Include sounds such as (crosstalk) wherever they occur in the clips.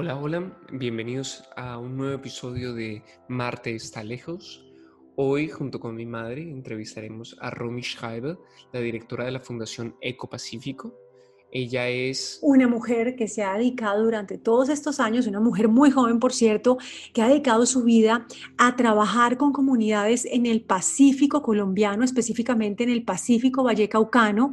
Hola, hola, bienvenidos a un nuevo episodio de Marte está lejos. Hoy, junto con mi madre, entrevistaremos a Romy Schreiber, la directora de la Fundación Eco Pacífico, ella es... Una mujer que se ha dedicado durante todos estos años, una mujer muy joven, por cierto, que ha dedicado su vida a trabajar con comunidades en el Pacífico colombiano, específicamente en el Pacífico Vallecaucano,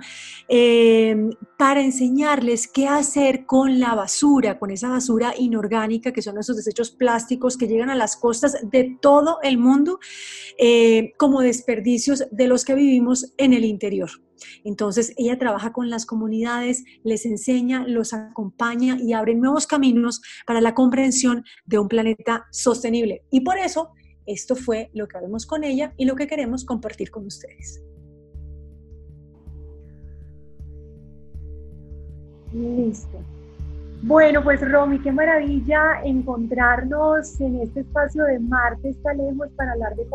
eh, para enseñarles qué hacer con la basura, con esa basura inorgánica, que son esos desechos plásticos que llegan a las costas de todo el mundo, eh, como desperdicios de los que vivimos en el interior. Entonces, ella trabaja con las comunidades, les enseña, los acompaña y abre nuevos caminos para la comprensión de un planeta sostenible. Y por eso, esto fue lo que hablamos con ella y lo que queremos compartir con ustedes. Listo. Bueno, pues Romy, qué maravilla encontrarnos en este espacio de Marte está lejos para hablar de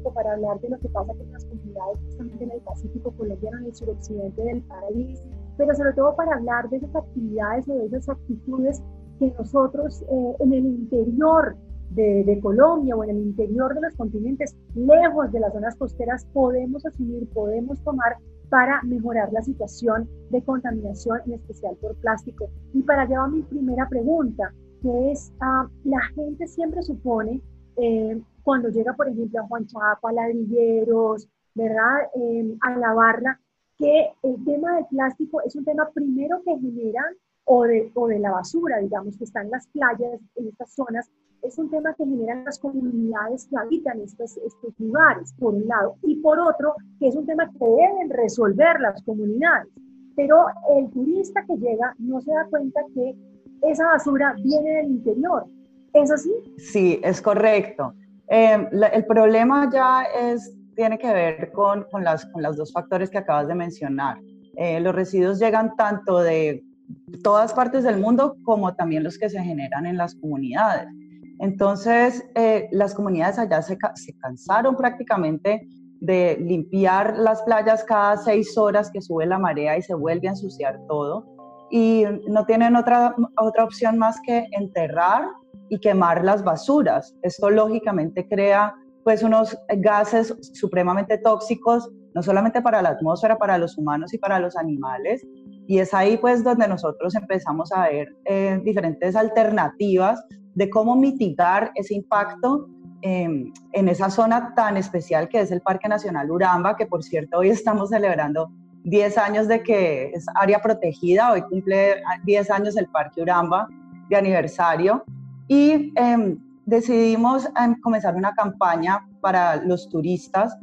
Ecopacífico, para hablar de lo que pasa con las comunidades justamente en el Pacífico colombiano, en el suroccidente del país, pero sobre todo para hablar de esas actividades o de esas actitudes que nosotros eh, en el interior de, de, Colombia o en el interior de los continentes, lejos de las zonas costeras, podemos asumir, podemos tomar para mejorar la situación de contaminación, en especial por plástico. Y para allá va mi primera pregunta, que es, ah, la gente siempre supone, eh, cuando llega, por ejemplo, a Juan Chaco, a ladrilleros, ¿verdad? Eh, a la barra, que el tema del plástico es un tema primero que genera o de, o de la basura, digamos, que está en las playas, en estas zonas, es un tema que generan las comunidades que habitan estos, estos lugares, por un lado, y por otro, que es un tema que deben resolver las comunidades. Pero el turista que llega no se da cuenta que esa basura viene del interior. ¿Es así? Sí, es correcto. Eh, el problema ya es, tiene que ver con, con, las, con los dos factores que acabas de mencionar. Eh, los residuos llegan tanto de todas partes del mundo como también los que se generan en las comunidades. Entonces, eh, las comunidades allá se, cansaron prácticamente de limpiar las playas cada seis horas que sube la marea y se vuelve a ensuciar todo. Y no tienen otra, otra opción más que enterrar y quemar las basuras. Esto lógicamente crea pues unos gases supremamente tóxicos, no solamente para la atmósfera, para los humanos y para los animales. Y es ahí pues donde nosotros empezamos a ver eh, diferentes alternativas de cómo mitigar ese impacto em, en esa zona tan especial que es el Parque Nacional Uramba, que por cierto hoy estamos celebrando 10 años de que es área protegida, hoy cumple 10 años el Parque Uramba de aniversario y em, decidimos em, comenzar una campaña para los turistas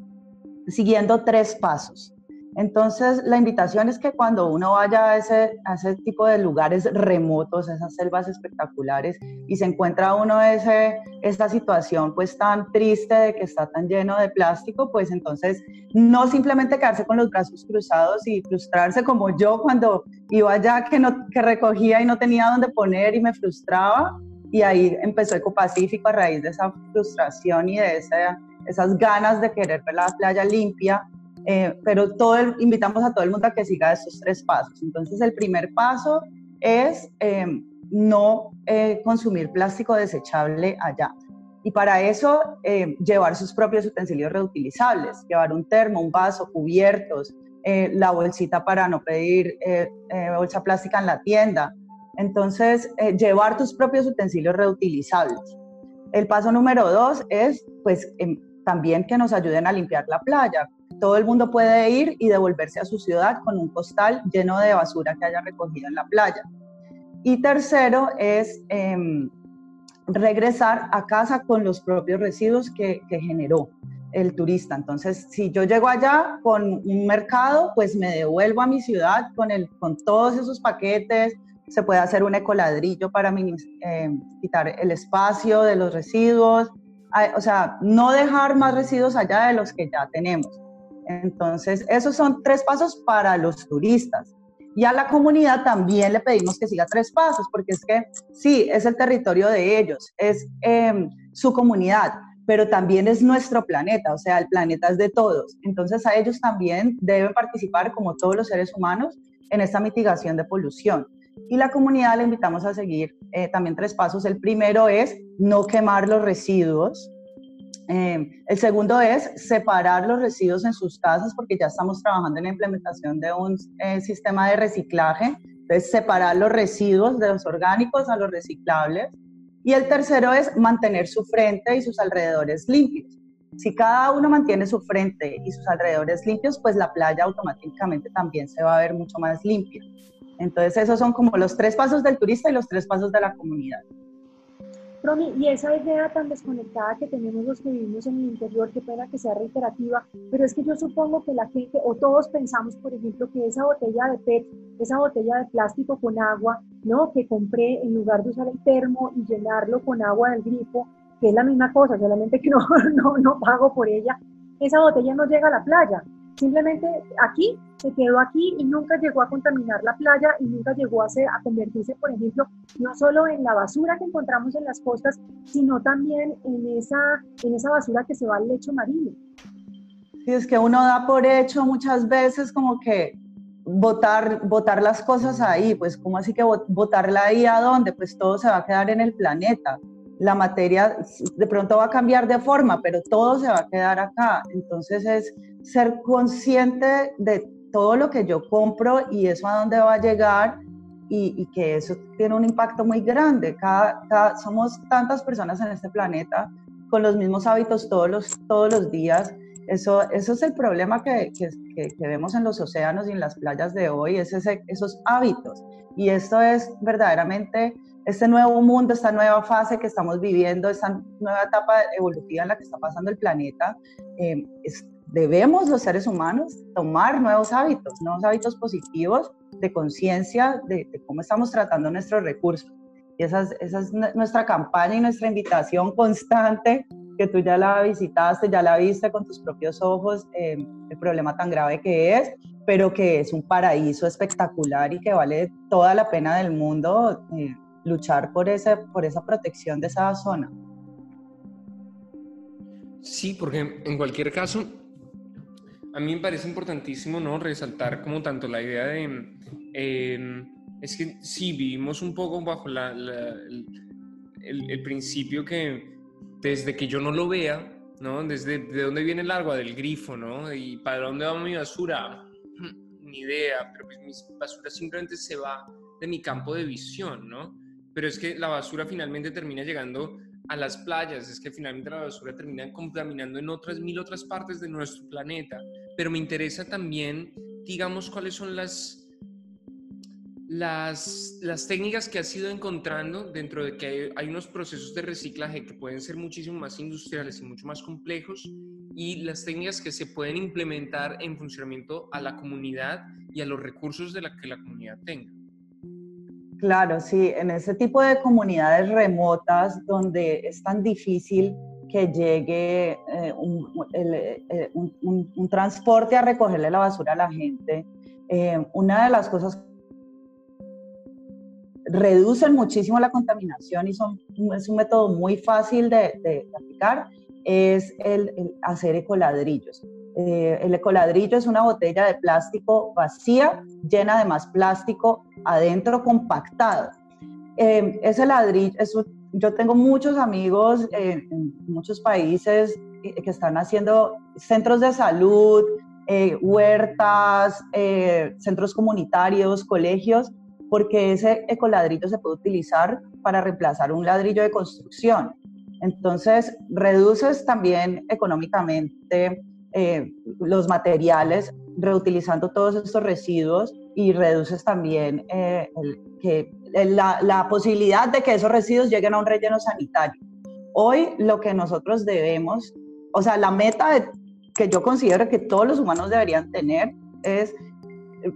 siguiendo tres pasos. Entonces, la invitación es que cuando uno vaya a ese, a ese tipo de lugares remotos, esas selvas espectaculares, y se encuentra uno ese, esta situación pues tan triste de que está tan lleno de plástico, pues entonces no simplemente quedarse con los brazos cruzados y frustrarse como yo cuando iba allá que, no, que recogía y no tenía dónde poner y me frustraba, y ahí empezó Ecopacífico a raíz de esa frustración y de esa, esas ganas de querer ver la playa limpia eh, pero todo invitamos a todo el mundo a que siga esos tres pasos. Entonces, el primer paso es em, no eh, consumir plástico desechable allá. Y para eso, em, llevar sus propios utensilios reutilizables, llevar un termo, un vaso, cubiertos, eh, la bolsita para no pedir bolsa plástica en la tienda. Entonces, llevar tus propios utensilios reutilizables. El paso número dos es, pues, em, también que nos ayuden a limpiar la playa. Todo el mundo puede ir y devolverse a su ciudad con un costal lleno de basura que haya recogido en la playa. Y tercero es em, regresar a casa con los propios residuos que, generó el turista. Entonces, si yo llego allá con un mercado, pues me devuelvo a mi ciudad con, el, con todos esos paquetes. Se puede hacer un ecoladrillo para em, quitar el espacio de los residuos. O sea, no dejar más residuos allá de los que ya tenemos. Entonces, esos son tres pasos para los turistas. Y a la comunidad también le pedimos que siga tres pasos, porque es que sí, es el territorio de ellos, es em, su comunidad, pero también es nuestro planeta, o sea, el planeta es de todos. Entonces a ellos también deben participar, como todos los seres humanos, en esta mitigación de polución. Y la comunidad le invitamos a seguir eh, también tres pasos. El primero es no quemar los residuos. Eh, el segundo es separar los residuos en sus casas porque ya estamos trabajando en la implementación de un eh, sistema de reciclaje. Entonces, separar los residuos de los orgánicos a los reciclables. Y el tercero es mantener su frente y sus alrededores limpios. Si cada uno mantiene su frente y sus alrededores limpios, pues la playa automáticamente también se va a ver mucho más limpia. Entonces esos son como los tres pasos del turista y los tres pasos de la comunidad. Romy, y esa idea tan desconectada que tenemos los que vivimos en el interior, qué pena que sea reiterativa, pero es que yo supongo que la gente, o todos pensamos, por ejemplo, que esa botella de PET, esa botella de plástico con agua, ¿no? Que compré en lugar de usar el termo y llenarlo con agua del grifo, que es la misma cosa, solamente que (laughs) no, no, no pago por ella, esa botella no llega a la playa. Simplemente aquí se quedó aquí y nunca llegó a contaminar la playa y nunca llegó a, a convertirse, por ejemplo, no solo en la basura que encontramos en las costas, sino también en esa, en esa basura que se va al lecho marino. Sí, es que uno da por hecho muchas veces como que botar, botar las cosas ahí, pues como así que botarla ahí a dónde, pues todo se va a quedar en el planeta la materia de pronto va a cambiar de forma, pero todo se va a quedar acá. Entonces es ser consciente de todo lo que yo compro y eso a dónde va a llegar y, que eso tiene un impacto muy grande. Cada, somos tantas personas en este planeta con los mismos hábitos todos los, todos los días. Eso, eso es el problema que, que, que vemos en los océanos y en las playas de hoy, es ese, esos hábitos. Y esto es verdaderamente este nuevo mundo, esta nueva fase que estamos viviendo, esta nueva etapa evolutiva en la que está pasando el planeta, eh, debemos los seres humanos tomar nuevos hábitos, nuevos hábitos positivos de conciencia de, cómo estamos tratando nuestros recursos. Y esa es, esa es, nuestra campaña y nuestra invitación constante, que tú ya la visitaste, ya la viste con tus propios ojos, eh, el problema tan grave que es, pero que es un paraíso espectacular y que vale toda la pena del mundo. Eh, luchar por, ese, por esa protección de esa zona. Sí, porque en cualquier caso, a mí me parece importantísimo ¿no? resaltar como tanto la idea de... Em, es que sí, vivimos un poco bajo la, el, principio que desde que yo no lo vea, ¿no? Desde de dónde viene el agua, del grifo, ¿no? Y para dónde va mi basura, ni idea, pero pues mi basura simplemente se va de mi campo de visión, ¿no? pero es que la basura finalmente termina llegando a las playas, es que finalmente la basura termina contaminando en otras mil otras partes de nuestro planeta. Pero me interesa también, digamos, cuáles son las, las, las técnicas que has ido encontrando dentro de que hay, hay, unos procesos de reciclaje que pueden ser muchísimo más industriales y mucho más complejos y las técnicas que se pueden implementar en funcionamiento a la comunidad y a los recursos de la que la comunidad tenga. Claro, sí, en ese tipo de comunidades remotas donde es tan difícil que llegue eh, eh, un, transporte a recogerle la basura a la gente, eh, una de las cosas reducen muchísimo la contaminación y son, es un método muy fácil de, aplicar, es el, el hacer ecoladrillos. Eh, el ecoladrillo es una botella de plástico vacía, llena de más plástico adentro compactado. Eh, ese ladrillo, yo tengo muchos amigos en muchos países que están haciendo centros de salud, eh, huertas, centros comunitarios, colegios, porque ese ecoladrillo se puede utilizar para reemplazar un ladrillo de construcción. Entonces, reduces también económicamente eh, los materiales, reutilizando todos estos residuos y reduces también eh, la, posibilidad de que esos residuos lleguen a un relleno sanitario. Hoy lo que nosotros debemos, o sea, la meta que yo considero que todos los humanos deberían tener es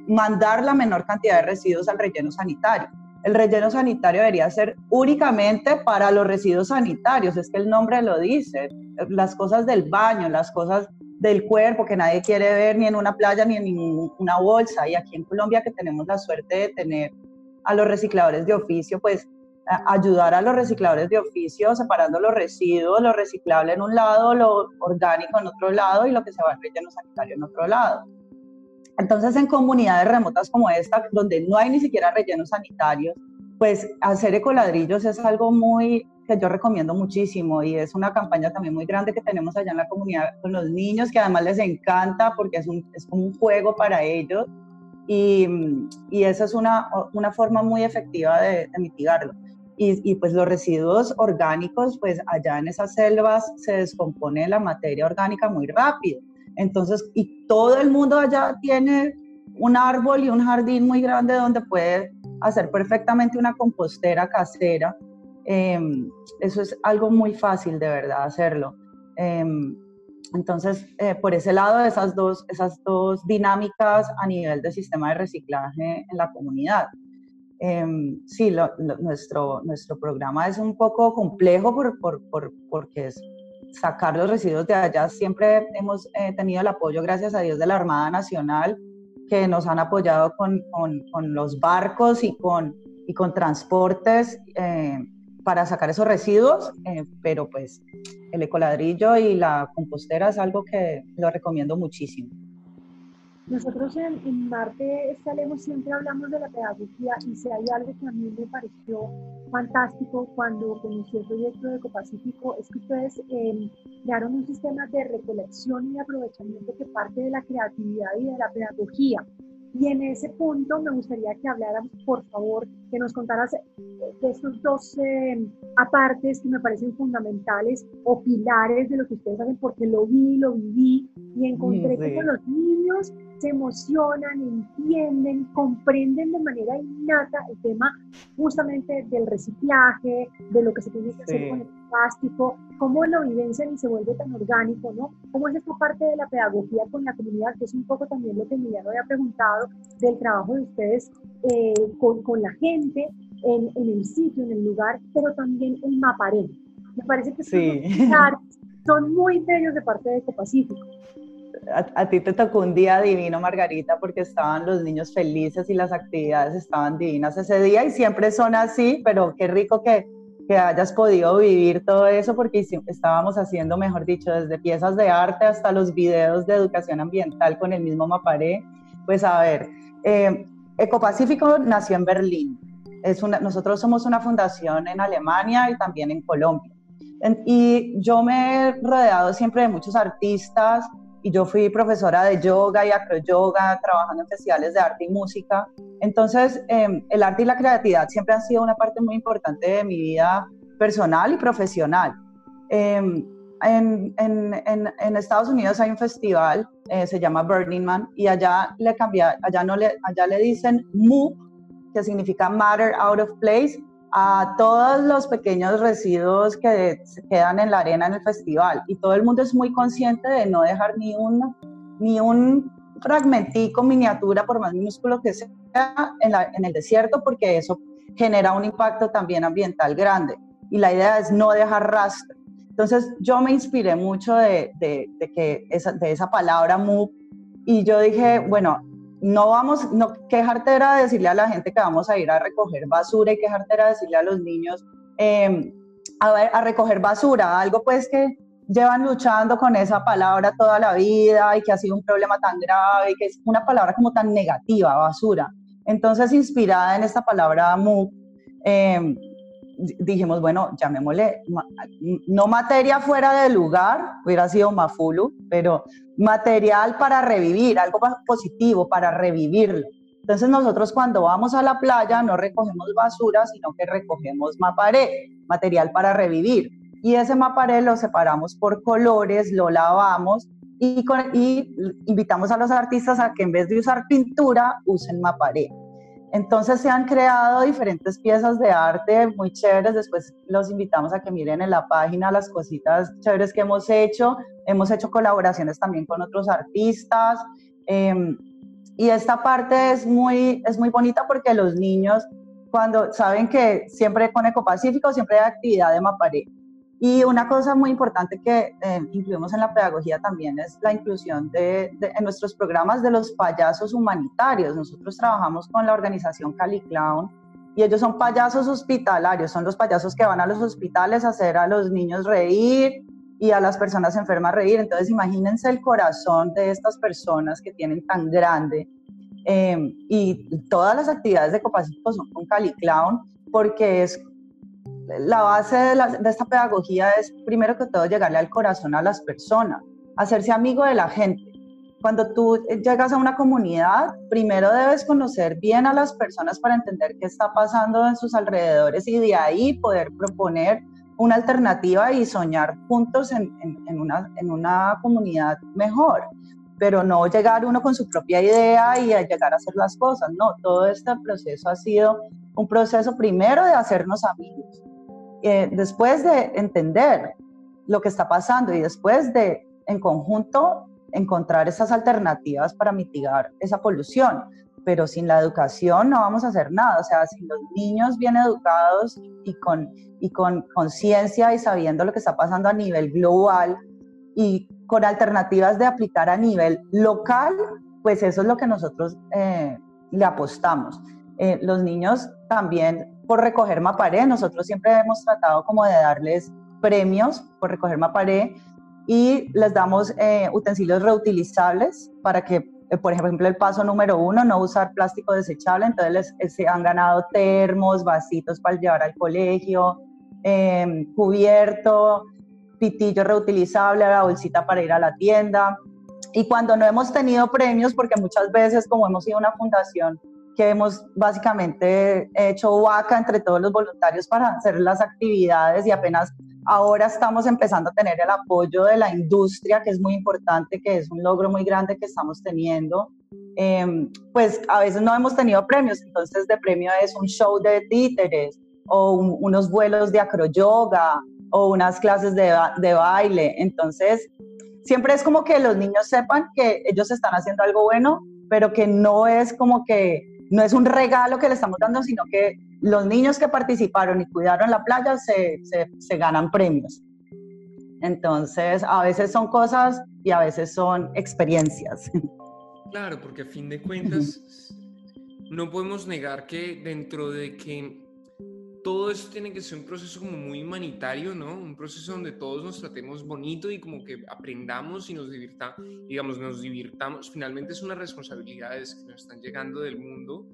mandar la menor cantidad de residuos al relleno sanitario. El relleno sanitario debería ser únicamente para los residuos sanitarios, es que el nombre lo dice, las cosas del baño, las cosas del cuerpo que nadie quiere ver ni en una playa ni en ninguna bolsa. Y aquí en Colombia que tenemos la suerte de tener a los recicladores de oficio, pues ayudar a los recicladores de oficio separando los residuos, lo reciclable en un lado, lo orgánico en otro lado y lo que se va al relleno sanitario en otro lado. entonces, en comunidades remotas como esta, donde no hay ni siquiera rellenos sanitarios, pues hacer ecoladrillos es algo muy que yo recomiendo muchísimo y es una campaña también muy grande que tenemos allá en la comunidad con los niños, que además les encanta porque es, un, es como un juego para ellos y, y esa es una, una, forma muy efectiva de, de mitigarlo. Y, y, pues los residuos orgánicos, pues allá en esas selvas se descompone la materia orgánica muy rápido. Entonces, y todo el mundo allá tiene un árbol y un jardín muy grande donde puede hacer perfectamente una compostera casera. Em, eso es algo muy fácil de verdad hacerlo. Em, entonces, eh, por ese lado, esas dos, esas dos dinámicas a nivel de sistema de reciclaje en la comunidad. Em, sí, nuestro, nuestro programa es un poco complejo por, por, por, porque es sacar los residuos de allá. Siempre hemos eh, tenido el apoyo, gracias a Dios, de la Armada Nacional, que nos han apoyado con, con, con los barcos y con, y con transportes eh, para sacar esos residuos, eh, pero pues el ecoladrillo y la compostera es algo que lo recomiendo muchísimo. Nosotros en, en Marte Estalemos siempre hablamos de la pedagogía y si hay algo que a mí me pareció fantástico cuando conocí el proyecto de Ecopacífico es que ustedes eh, crearon un sistema de recolección y aprovechamiento que parte de la creatividad y de la pedagogía. Y en ese punto me gustaría que habláramos, por favor, que nos contaras de estos dos eh, apartes que me parecen fundamentales o pilares de lo que ustedes hacen, porque lo vi, lo viví y encontré que con los niños se emocionan, entienden, comprenden de manera innata el tema justamente del reciclaje, de lo que se tiene que hacer con el plástico, cómo lo vivencian y se vuelve tan orgánico, ¿no? ¿Cómo es esta parte de la pedagogía con la comunidad, que es un poco también lo que Emiliano había preguntado del trabajo de ustedes eh, con, con, la gente en, en, el sitio, en el lugar, pero también el maparé. Me parece que sí. son muy bellos de parte de Ecopacífico a, ti te tocó un día divino, Margarita, porque estaban los niños felices y las actividades estaban divinas ese día y siempre son así, pero qué rico que, que hayas podido vivir todo eso porque estábamos haciendo, mejor dicho, desde piezas de arte hasta los videos de educación ambiental con el mismo Maparé. Pues a ver, eh, Ecopacífico nació en Berlín. Es una, nosotros somos una fundación en Alemania y también en Colombia. y yo me he rodeado siempre de muchos artistas, y yo fui profesora de yoga y acroyoga, trabajando en festivales de arte y música. Entonces, em, el arte y la creatividad siempre han sido una parte muy importante de mi vida personal y profesional. Em, en, en, en, Estados Unidos hay un festival, eh, se llama Burning Man, y allá le, cambia, allá no le, allá le dicen MOOC, que significa Matter Out of Place, a todos los pequeños residuos que se quedan en la arena en el festival. Y todo el mundo es muy consciente de no dejar ni un, ni un fragmentico, miniatura, por más minúsculo que sea, en, en el desierto, porque eso genera un impacto también ambiental grande. Y la idea es no dejar rastro. Entonces yo me inspiré mucho de, de, que esa, de esa palabra MOOC y yo dije, bueno, no vamos, no, quejarte era decirle a la gente que vamos a ir a recoger basura y quejarte era decirle a los niños em, a, recoger basura, algo pues que llevan luchando con esa palabra toda la vida y que ha sido un problema tan grave y que es una palabra como tan negativa, basura. Entonces, inspirada en esta palabra MOOC, dijimos, bueno, llamémosle, no materia fuera de lugar, hubiera sido Mafulu, pero material para revivir, algo positivo para revivirlo. Entonces nosotros cuando vamos a la playa no recogemos basura, sino que recogemos maparé, material para revivir. Y ese maparé lo separamos por colores, lo lavamos y, y invitamos a los artistas a que en vez de usar pintura, usen maparé. Entonces se han creado diferentes piezas de arte muy chéveres. Después los invitamos a que miren en la página las cositas chéveres que hemos hecho. Hemos hecho colaboraciones también con otros artistas. Em, y esta parte es muy, es muy bonita porque los niños, cuando saben que siempre con Ecopacífico, siempre hay actividad de Maparé. Y una cosa muy importante que eh, incluimos en la pedagogía también es la inclusión de, en nuestros programas de los payasos humanitarios. Nosotros trabajamos con la organización Cali Clown y ellos son payasos hospitalarios, son los payasos que van a los hospitales a hacer a los niños reír y a las personas enfermas reír. Entonces imagínense el corazón de estas personas que tienen tan grande eh, y todas las actividades de Ecopacífico son con Cali Clown porque es la base de, esta pedagogía es primero que todo llegarle al corazón a las personas, hacerse amigo de la gente. Cuando tú llegas a una comunidad, primero debes conocer bien a las personas para entender qué está pasando en sus alrededores y de ahí poder proponer una alternativa y soñar juntos en, una, en una comunidad mejor, pero no llegar uno con su propia idea y llegar a hacer las cosas, no, todo este proceso ha sido un proceso primero de hacernos amigos, eh, después de entender lo que está pasando y después de en conjunto encontrar esas alternativas para mitigar esa polución. Pero sin la educación no vamos a hacer nada. O sea, sin los niños bien educados y con y con conciencia y sabiendo lo que está pasando a nivel global y con alternativas de aplicar a nivel local, pues eso es lo que nosotros eh, le apostamos. Eh, los niños también por recoger maparé, nosotros siempre hemos tratado como de darles premios por recoger maparé y les damos eh, utensilios reutilizables para que, por ejemplo, el paso número uno, no usar plástico desechable, entonces les, se han ganado termos, vasitos para llevar al colegio, Em, cubierto, pitillo reutilizable, la bolsita para ir a la tienda. Y cuando no hemos tenido premios, porque muchas veces como hemos sido una fundación que hemos básicamente hecho vaca entre todos los voluntarios para hacer las actividades y apenas ahora estamos empezando a tener el apoyo de la industria, que es muy importante, que es un logro muy grande que estamos teniendo. Em, pues a veces no hemos tenido premios, entonces de premio es un show de títeres, o unos vuelos de acroyoga o unas clases de, de baile. Entonces, siempre es como que los niños sepan que ellos están haciendo algo bueno, pero que no es como que, no es un regalo que le estamos dando, sino que los niños que participaron y cuidaron la playa se, se, se ganan premios. Entonces, a veces son cosas y a veces son experiencias. Claro, porque a fin de cuentas, no podemos negar que dentro de que todo esto tiene que ser un proceso como muy humanitario, ¿no? Un proceso donde todos nos tratemos bonito y como que aprendamos y nos divirtamos, digamos, nos divirtamos. Finalmente es una responsabilidad que nos están llegando del mundo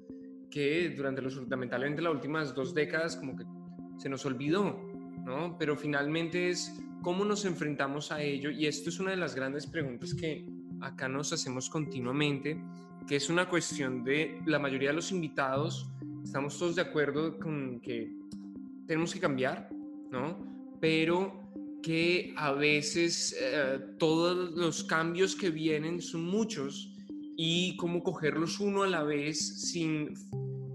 que durante los, lamentablemente las últimas dos décadas como que se nos olvidó, ¿no? Pero finalmente es cómo nos enfrentamos a ello y esto es una de las grandes preguntas que acá nos hacemos continuamente, que es una cuestión de la mayoría de los invitados estamos todos de acuerdo con que tenemos que cambiar, ¿no? Pero que a veces eh, todos los cambios que vienen son muchos y cómo cogerlos uno a la vez sin,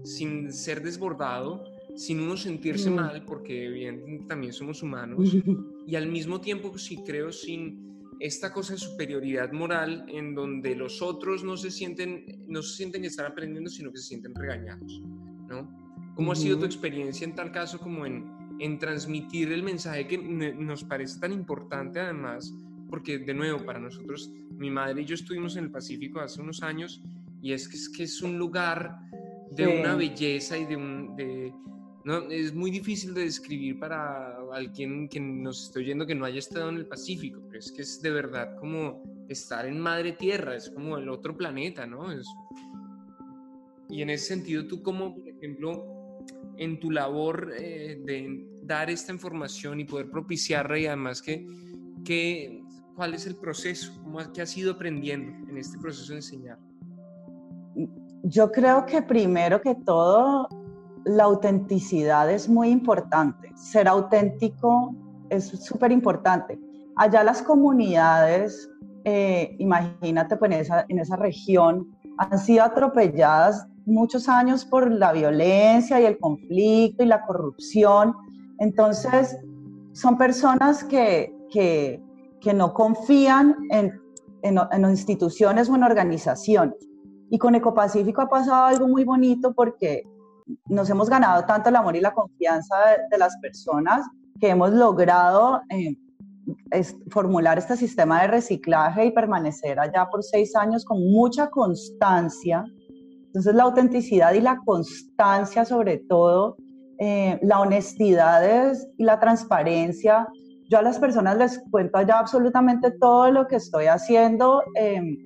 sin ser desbordado, sin uno sentirse mm. mal, porque evidentemente también somos humanos, (laughs) y al mismo tiempo, sí creo, sin esta cosa de superioridad moral en donde los otros no se sienten, no se sienten que están aprendiendo, sino que se sienten regañados. ¿no? ¿Cómo ha sido tu experiencia en tal caso como en, en transmitir el mensaje que nos parece tan importante además? Porque de nuevo, para nosotros, mi madre y yo estuvimos en el Pacífico hace unos años y es que es, que es un lugar de una belleza y de un... De, no, es muy difícil de describir para alguien que nos esté oyendo que no haya estado en el Pacífico, pero es que es de verdad como estar en madre tierra, es como el otro planeta, ¿no? Es, y en ese sentido, tú como, por ejemplo, en tu labor eh, de dar esta información y poder propiciarla y además que, que cuál es el proceso, cómo, qué has ido aprendiendo en este proceso de enseñar. Yo creo que primero que todo, la autenticidad es muy importante. Ser auténtico es súper importante. Allá las comunidades, eh, imagínate, pues en esa, en esa región, han sido atropelladas muchos años por la violencia y el conflicto y la corrupción. Entonces, son personas que, que, que no confían en, en, en, instituciones o en organizaciones. Y con Ecopacífico ha pasado algo muy bonito porque nos hemos ganado tanto el amor y la confianza de, las personas que hemos logrado eh, formular este sistema de reciclaje y permanecer allá por seis años con mucha constancia entonces la autenticidad y la constancia sobre todo, eh, la honestidad y la transparencia. yo a las personas les cuento allá absolutamente todo lo que estoy haciendo em,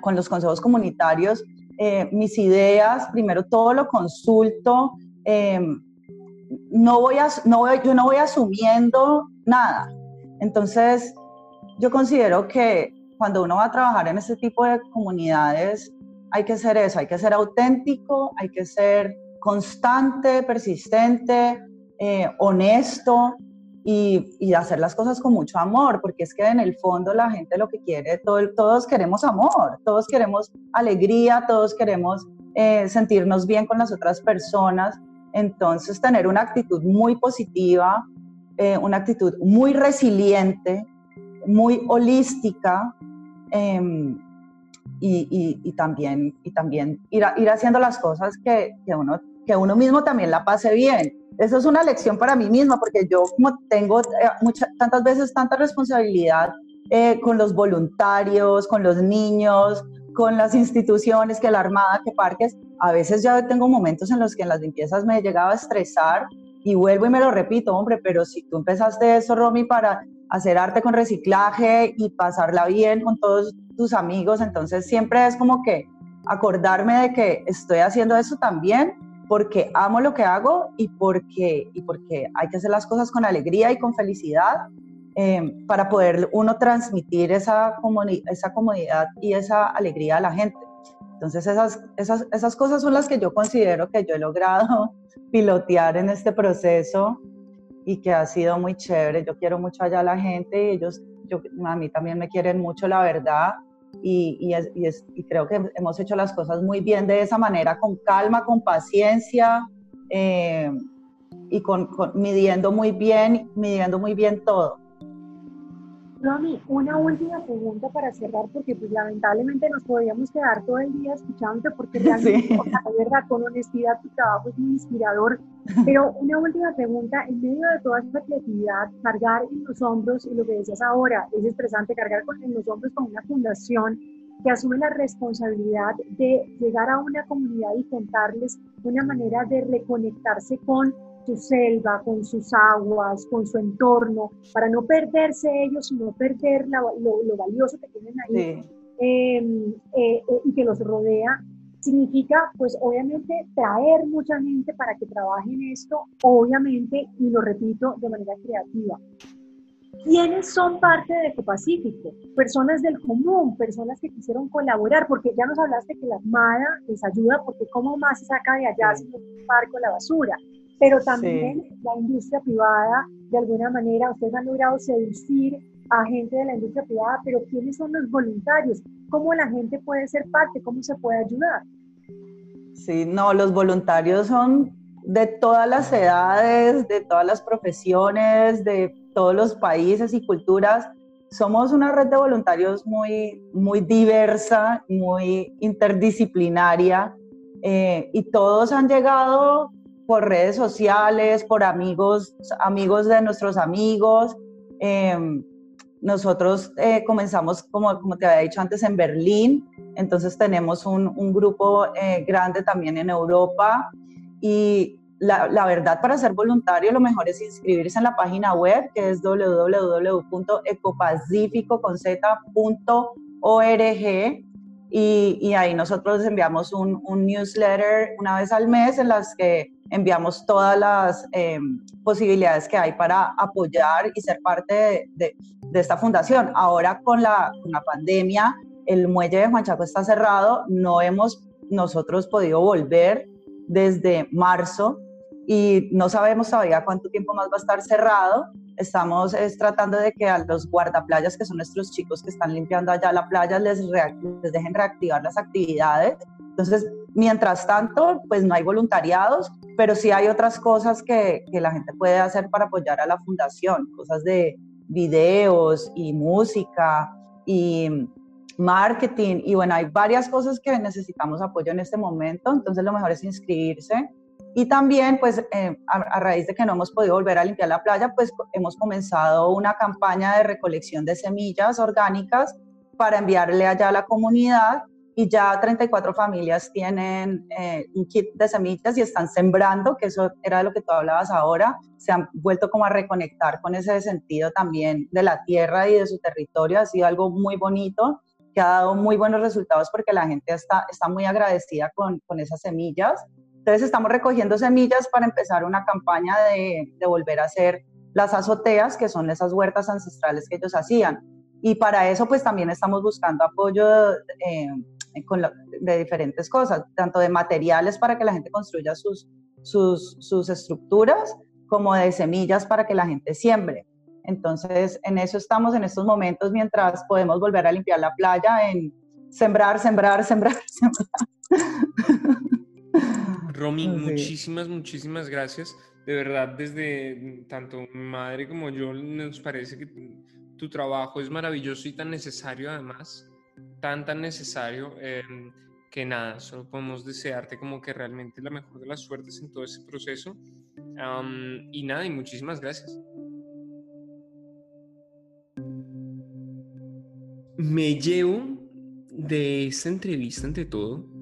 con los consejos comunitarios, eh, mis ideas, primero todo lo consulto, em, no voy a, no yo no voy asumiendo nada. Entonces, yo considero que cuando uno va a trabajar en este tipo de comunidades, hay que ser eso, hay que ser auténtico, hay que ser constante, persistente, eh, honesto y, hacer las cosas con mucho amor, porque es que en el fondo la gente lo que quiere, todos queremos amor, todos queremos alegría, todos queremos eh, sentirnos bien con las otras personas. Entonces, tener una actitud muy positiva, eh, una actitud muy resiliente, muy holística, em, y, también, y ir, haciendo las cosas que, que, uno, que uno mismo también la pase bien. Eso es una lección para mí misma, porque yo como tengo eh, tantas veces tanta responsabilidad eh, con los voluntarios, con los niños, con las instituciones, que la Armada, que parques, a veces ya tengo momentos en los que en las limpiezas me llegaba a estresar y vuelvo y me lo repito, hombre, pero si tú empezaste eso, Romy, para hacer arte con reciclaje y pasarla bien con todos tus amigos, entonces siempre es como que acordarme de que estoy haciendo eso también porque amo lo que hago y porque, y porque hay que hacer las cosas con alegría y con felicidad em, para poder uno transmitir esa, esa comodidad y esa alegría a la gente. Entonces esas, esas, esas cosas son las que yo considero que yo he logrado (laughs) pilotear en este proceso y que ha sido muy chévere. Yo quiero mucho allá a la gente y ellos, yo, a mí también me quieren mucho, la verdad. Y, y, es, y, creo que hemos hecho las cosas muy bien de esa manera, con calma, con paciencia eh, y con, midiendo muy bien, midiendo muy bien todo. Romy, una última pregunta para cerrar, porque pues lamentablemente nos podríamos quedar todo el día escuchándote, porque realmente, de verdad, con honestidad, tu trabajo es muy inspirador. Pero una última pregunta, en medio de toda esta creatividad, cargar en los hombros, y lo que decías ahora, es estresante, cargar con, en los hombros con una fundación que asume la responsabilidad de llegar a una comunidad y contarles una manera de reconectarse con su selva, con sus aguas, con su entorno, para no perderse ellos, sino perder lo, valioso que tienen ahí em, eh, eh, y que los rodea, significa, pues obviamente, traer mucha gente para que trabaje en esto, obviamente, y lo repito, de manera creativa. ¿Quiénes son parte de Ecopacífico? Personas del común, personas que quisieron colaborar, porque ya nos hablaste que la Armada les ayuda, porque ¿cómo más se saca de allá si no parco la basura? Pero también la industria privada, de alguna manera, ustedes han logrado seducir a gente de la industria privada, pero ¿quiénes son los voluntarios? ¿Cómo la gente puede ser parte? ¿Cómo se puede ayudar? Sí, no, los voluntarios son de todas las edades, de todas las profesiones, de todos los países y culturas. Somos una red de voluntarios muy, muy diversa, muy interdisciplinaria, eh, y todos han llegado por redes sociales, por amigos, amigos de nuestros amigos. Em, nosotros eh, comenzamos, como, como te había dicho antes, en Berlín, entonces tenemos un, grupo eh, grande también en Europa. Y la, la, verdad para ser voluntario lo mejor es inscribirse en la página web que es www.ecopacificoconceta.org y, y, ahí nosotros enviamos un, un, newsletter una vez al mes en las que enviamos todas las em, posibilidades que hay para apoyar y ser parte de, de, esta fundación. Ahora con la, con la, pandemia, el muelle de Juan Chaco está cerrado, no hemos nosotros podido volver desde marzo y no sabemos todavía cuánto tiempo más va a estar cerrado. Estamos tratando de que a los guardaplayas, que son nuestros chicos que están limpiando allá la playa, les, les dejen reactivar las actividades. Entonces, mientras tanto, pues no hay voluntariados, pero sí hay otras cosas que, que la gente puede hacer para apoyar a la fundación, cosas de videos y música y marketing y bueno, hay varias cosas que necesitamos apoyo en este momento, entonces lo mejor es inscribirse. Y también, pues, eh, a, raíz de que no hemos podido volver a limpiar la playa, pues hemos comenzado una campaña de recolección de semillas orgánicas para enviarle allá a la comunidad y ya 34 familias tienen eh, un kit de semillas y están sembrando, que eso era lo que tú hablabas ahora, se han vuelto como a reconectar con ese sentido también de la tierra y de su territorio, ha sido algo muy bonito que ha dado muy buenos resultados porque la gente está, está muy agradecida con, con esas semillas. Entonces estamos recogiendo semillas para empezar una campaña de, de volver a hacer las azoteas, que son esas huertas ancestrales que ellos hacían. Y para eso pues también estamos buscando apoyo eh, de diferentes cosas, tanto de materiales para que la gente construya sus, sus, sus estructuras, como de semillas para que la gente siembre. Entonces, en eso estamos en estos momentos mientras podemos volver a limpiar la playa en sembrar, sembrar, (laughs) sembrar, sembrar. Romy, muchísimas, muchísimas gracias. De verdad, desde tanto mi madre como yo, nos parece que tu trabajo es maravilloso y tan necesario además, tan, tan necesario, em, que nada, solo podemos desearte como que realmente la mejor de las suertes en todo ese proceso. y nada, y muchísimas gracias. Me llevo de esta entrevista, ante todo,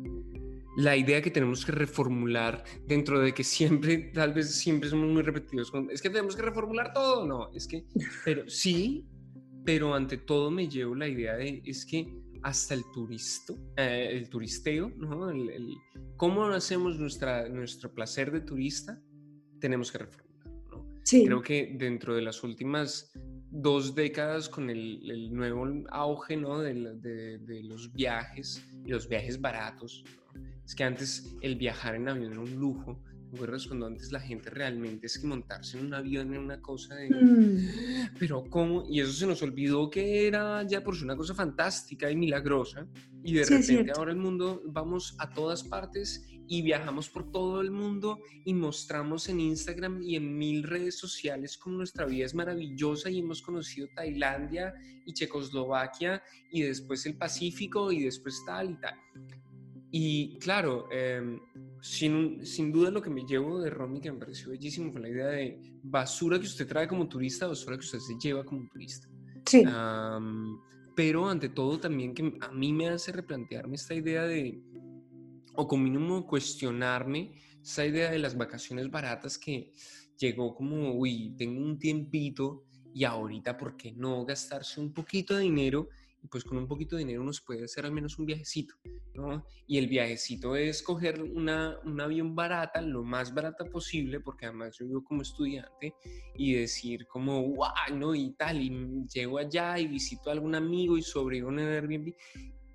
la idea que tenemos que reformular dentro de que siempre, tal vez siempre somos muy repetidos, es que tenemos que reformular todo, no, es que, pero sí, pero ante todo me llevo la idea de, es que hasta el turista, eh, el turisteo, ¿no? El, ¿Cómo hacemos nuestra, nuestro placer de turista? Tenemos que reformular, ¿no? Sí. Creo que dentro de las últimas dos décadas con el, el nuevo auge, ¿no? De, de, de, los viajes y los viajes baratos, es que antes el viajar en avión era un lujo. ¿Te acuerdas cuando antes la gente realmente es que montarse en un avión era una cosa de... Mm. Pero ¿cómo? Y eso se nos olvidó que era ya por sí una cosa fantástica y milagrosa. Y de repente ahora el mundo, vamos a todas partes y viajamos por todo el mundo y mostramos en Instagram y en mil redes sociales como nuestra vida es maravillosa y hemos conocido Tailandia y Checoslovaquia y después el Pacífico y después tal y tal. Y claro, em, sin, sin, duda lo que me llevo de Romy, que me pareció bellísimo, fue la idea de basura que usted trae como turista, basura que usted se lleva como turista. Sí. pero ante todo también que a mí me hace replantearme esta idea de, o como mínimo cuestionarme, esa idea de las vacaciones baratas que llegó como, uy, tengo un tiempito y ahorita, ¿por qué no gastarse un poquito de dinero pues con un poquito de dinero uno se puede hacer al menos un viajecito, ¿no? Y el viajecito es coger una, un avión barata, lo más barata posible, porque además yo vivo como estudiante, y decir como, ¿no? Y tal, y llego allá y visito a algún amigo y sobrevivo en el Airbnb.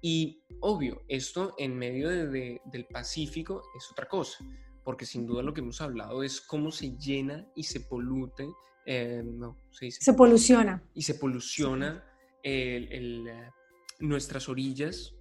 Y obvio, esto en medio de, del Pacífico es otra cosa, porque sin duda lo que hemos hablado es cómo se llena y se polute, eh, no, se dice. Se poluciona. Y se poluciona el, eh, nuestras orillas,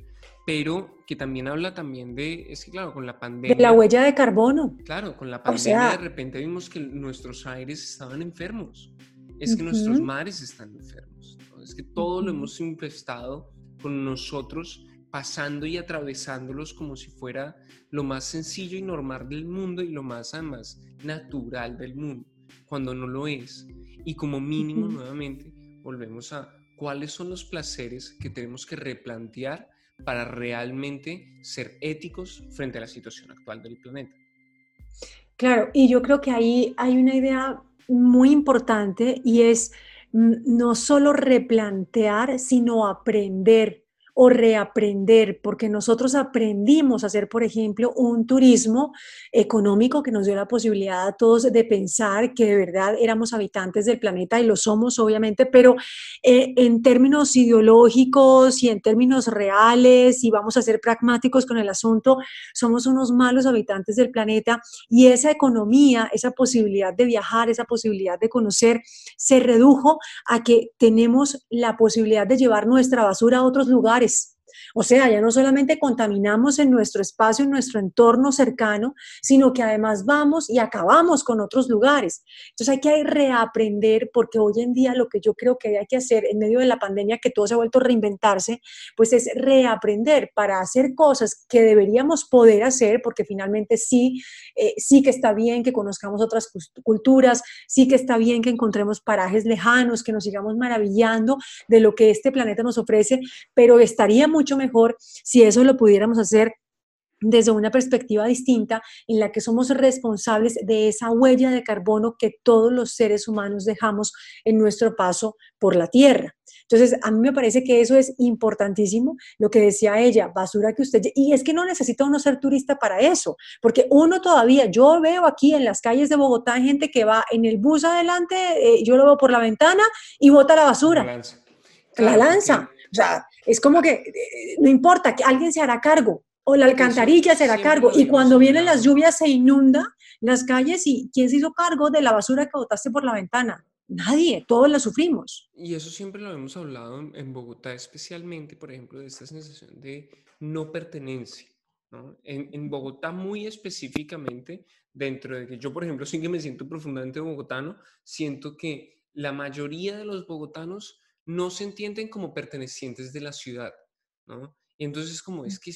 pero que también habla también de, es que claro, con la pandemia... De la huella de carbono. Claro, con la pandemia de repente vimos que nuestros aires estaban enfermos, es que nuestros mares están enfermos, es que todo lo hemos infestado con nosotros pasando y atravesándolos como si fuera lo más sencillo y normal del mundo y lo más además natural del mundo, cuando no lo es. Y como mínimo, nuevamente, volvemos a cuáles son los placeres que tenemos que replantear para realmente ser éticos frente a la situación actual del planeta. Claro, y yo creo que ahí hay una idea muy importante y es mm, no solo replantear, sino aprender o reaprender, porque nosotros aprendimos a hacer, por ejemplo, un turismo económico que nos dio la posibilidad a todos de pensar que de verdad éramos habitantes del planeta y lo somos, obviamente, pero eh, en términos ideológicos y en términos reales, y vamos a ser pragmáticos con el asunto, somos unos malos habitantes del planeta y esa economía, esa posibilidad de viajar, esa posibilidad de conocer, se redujo a que tenemos la posibilidad de llevar nuestra basura a otros lugares voice o sea, ya no solamente contaminamos en nuestro espacio, en nuestro entorno cercano, sino que además vamos y acabamos con otros lugares. Entonces hay que reaprender porque hoy en día lo que yo creo que hay que hacer en medio de la pandemia, que todo se ha vuelto a reinventarse, pues es reaprender para hacer cosas que deberíamos poder hacer, porque finalmente sí, eh, sí que está bien que conozcamos otras culturas, sí que está bien que encontremos parajes lejanos, que nos sigamos maravillando de lo que este planeta nos ofrece, pero estaría mucho mucho mejor si eso lo pudiéramos hacer desde una perspectiva distinta en la que somos responsables de esa huella de carbono que todos los seres humanos dejamos en nuestro paso por la Tierra. Entonces, a mí me parece que eso es importantísimo, lo que decía ella, basura que usted... Y es que no necesita uno ser turista para eso, porque uno todavía, yo veo aquí en las calles de Bogotá gente que va en el bus adelante, eh, yo lo veo por la ventana y bota la basura. La lanza. La lanza. O sea, es como que eh, no importa, que alguien se hará cargo o la alcantarilla se hará cargo. Y cuando vienen las lluvias se inunda las calles y ¿quién se hizo cargo de la basura que botaste por la ventana? Nadie, todos la sufrimos. Y eso siempre lo hemos hablado en, Bogotá, especialmente, por ejemplo, de esta sensación de no pertenencia. En, en, Bogotá muy específicamente, dentro de que yo, por ejemplo, sí que me siento profundamente bogotano, siento que la mayoría de los bogotanos no se entienden como pertenecientes de la ciudad, ¿no? Y entonces como es que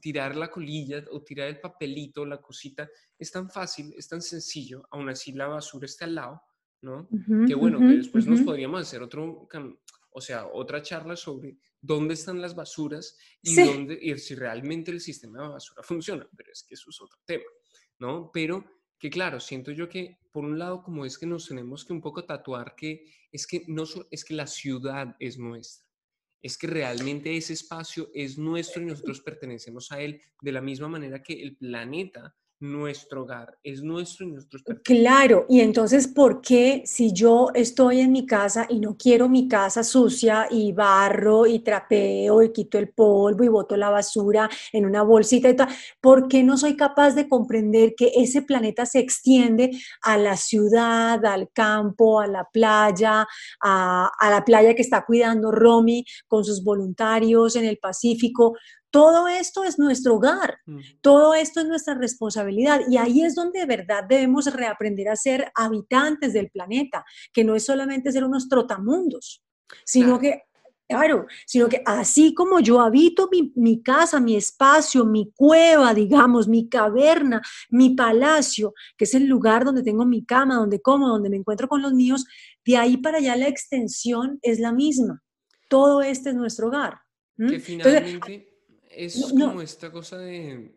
tirar la colilla o tirar el papelito, la cosita, es tan fácil, es tan sencillo, aún así la basura está al lado, ¿no? que bueno, que después nos podríamos hacer otro, o sea, otra charla sobre dónde están las basuras y, dónde, y si realmente el sistema de basura funciona, pero es que eso es otro tema, ¿no? Pero que claro, siento yo que por un lado como es que nos tenemos que un poco tatuar que es que no es que la ciudad es nuestra, es que realmente ese espacio es nuestro y nosotros pertenecemos a él de la misma manera que el planeta nuestro hogar, es nuestro y nuestro Claro, y entonces, ¿por qué si yo estoy en mi casa y no quiero mi casa sucia y barro y trapeo y quito el polvo y boto la basura en una bolsita y tal, ¿por qué no soy capaz de comprender que ese planeta se extiende a la ciudad, al campo, a la playa, a, a la playa que está cuidando Romy con sus voluntarios en el Pacífico? Todo esto es nuestro hogar, mm. todo esto es nuestra responsabilidad y ahí es donde de verdad debemos reaprender a ser habitantes del planeta, que no es solamente ser unos trotamundos, sino que Claro, sino que así como yo habito mi, mi, casa, mi espacio, mi cueva, digamos, mi caverna, mi palacio, que es el lugar donde tengo mi cama, donde como, donde me encuentro con los míos, de ahí para allá la extensión es la misma. Todo este es nuestro hogar. Que finalmente es como esta cosa de,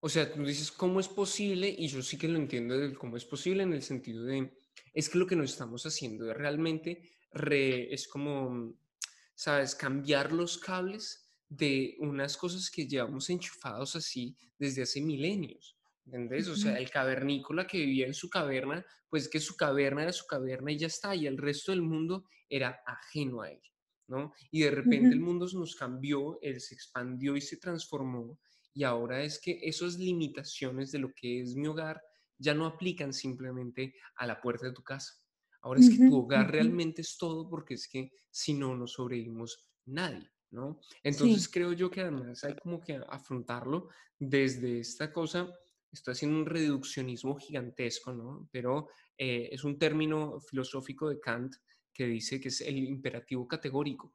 o sea, tú dices, ¿cómo es posible? Y yo sí que lo entiendo de cómo es posible en el sentido de, es que lo que nos estamos haciendo es realmente, es como, ¿sabes? Cambiar los cables de unas cosas que llevamos enchufados así desde hace milenios. ¿Entendés? O sea, el cavernícola que vivía en su caverna, pues que su caverna era su caverna y ya está, y el resto del mundo era ajeno a él. Y de repente el mundo nos cambió, él se expandió y se transformó y ahora es que esas limitaciones de lo que es mi hogar ya no aplican simplemente a la puerta de tu casa. Ahora es que tu hogar realmente es todo porque es que si no, no sobrevivimos nadie, ¿no? Entonces creo yo que además hay como que afrontarlo desde esta cosa, estoy haciendo un reduccionismo gigantesco, ¿no? Pero eh, es un término filosófico de Kant que dice que es el imperativo categórico,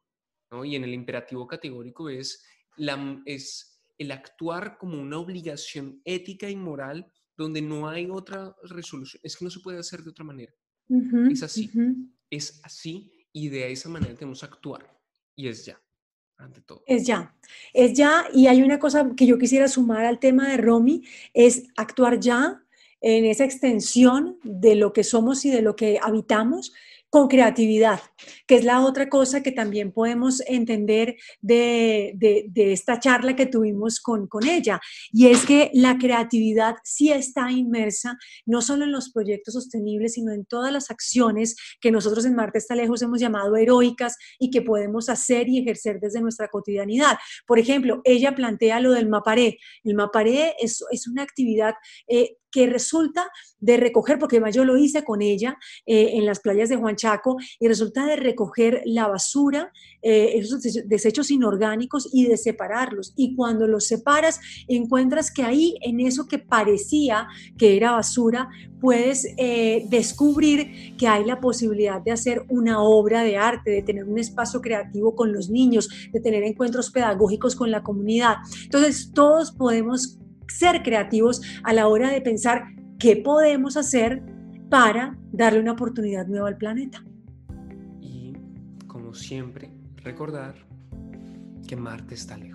¿no? Y en el imperativo categórico es, la, es el actuar como una obligación ética y moral donde no hay otra resolución, es que no se puede hacer de otra manera. es así, es así y de esa manera tenemos que actuar y es ya. Ante todo. Es ya, es ya y hay una cosa que yo quisiera sumar al tema de Romy, es actuar ya en esa extensión de lo que somos y de lo que habitamos, con creatividad, que es la otra cosa que también podemos entender de, de, esta charla que tuvimos con, con, ella. Y es que la creatividad sí está inmersa no solo en los proyectos sostenibles, sino en todas las acciones que nosotros en Marte está lejos hemos llamado heroicas y que podemos hacer y ejercer desde nuestra cotidianidad. Por ejemplo, ella plantea lo del maparé. El maparé es, es una actividad eh, que resulta de recoger, porque yo lo hice con ella eh, en las playas de Juan Chaco, y resulta de recoger la basura, eh, esos desechos inorgánicos y de separarlos. Y cuando los separas, encuentras que ahí, en eso que parecía que era basura, puedes eh, descubrir que hay la posibilidad de hacer una obra de arte, de tener un espacio creativo con los niños, de tener encuentros pedagógicos con la comunidad. Entonces, todos podemos ser creativos a la hora de pensar qué podemos hacer para darle una oportunidad nueva al planeta. Y, como siempre, recordar que Marte está lejos.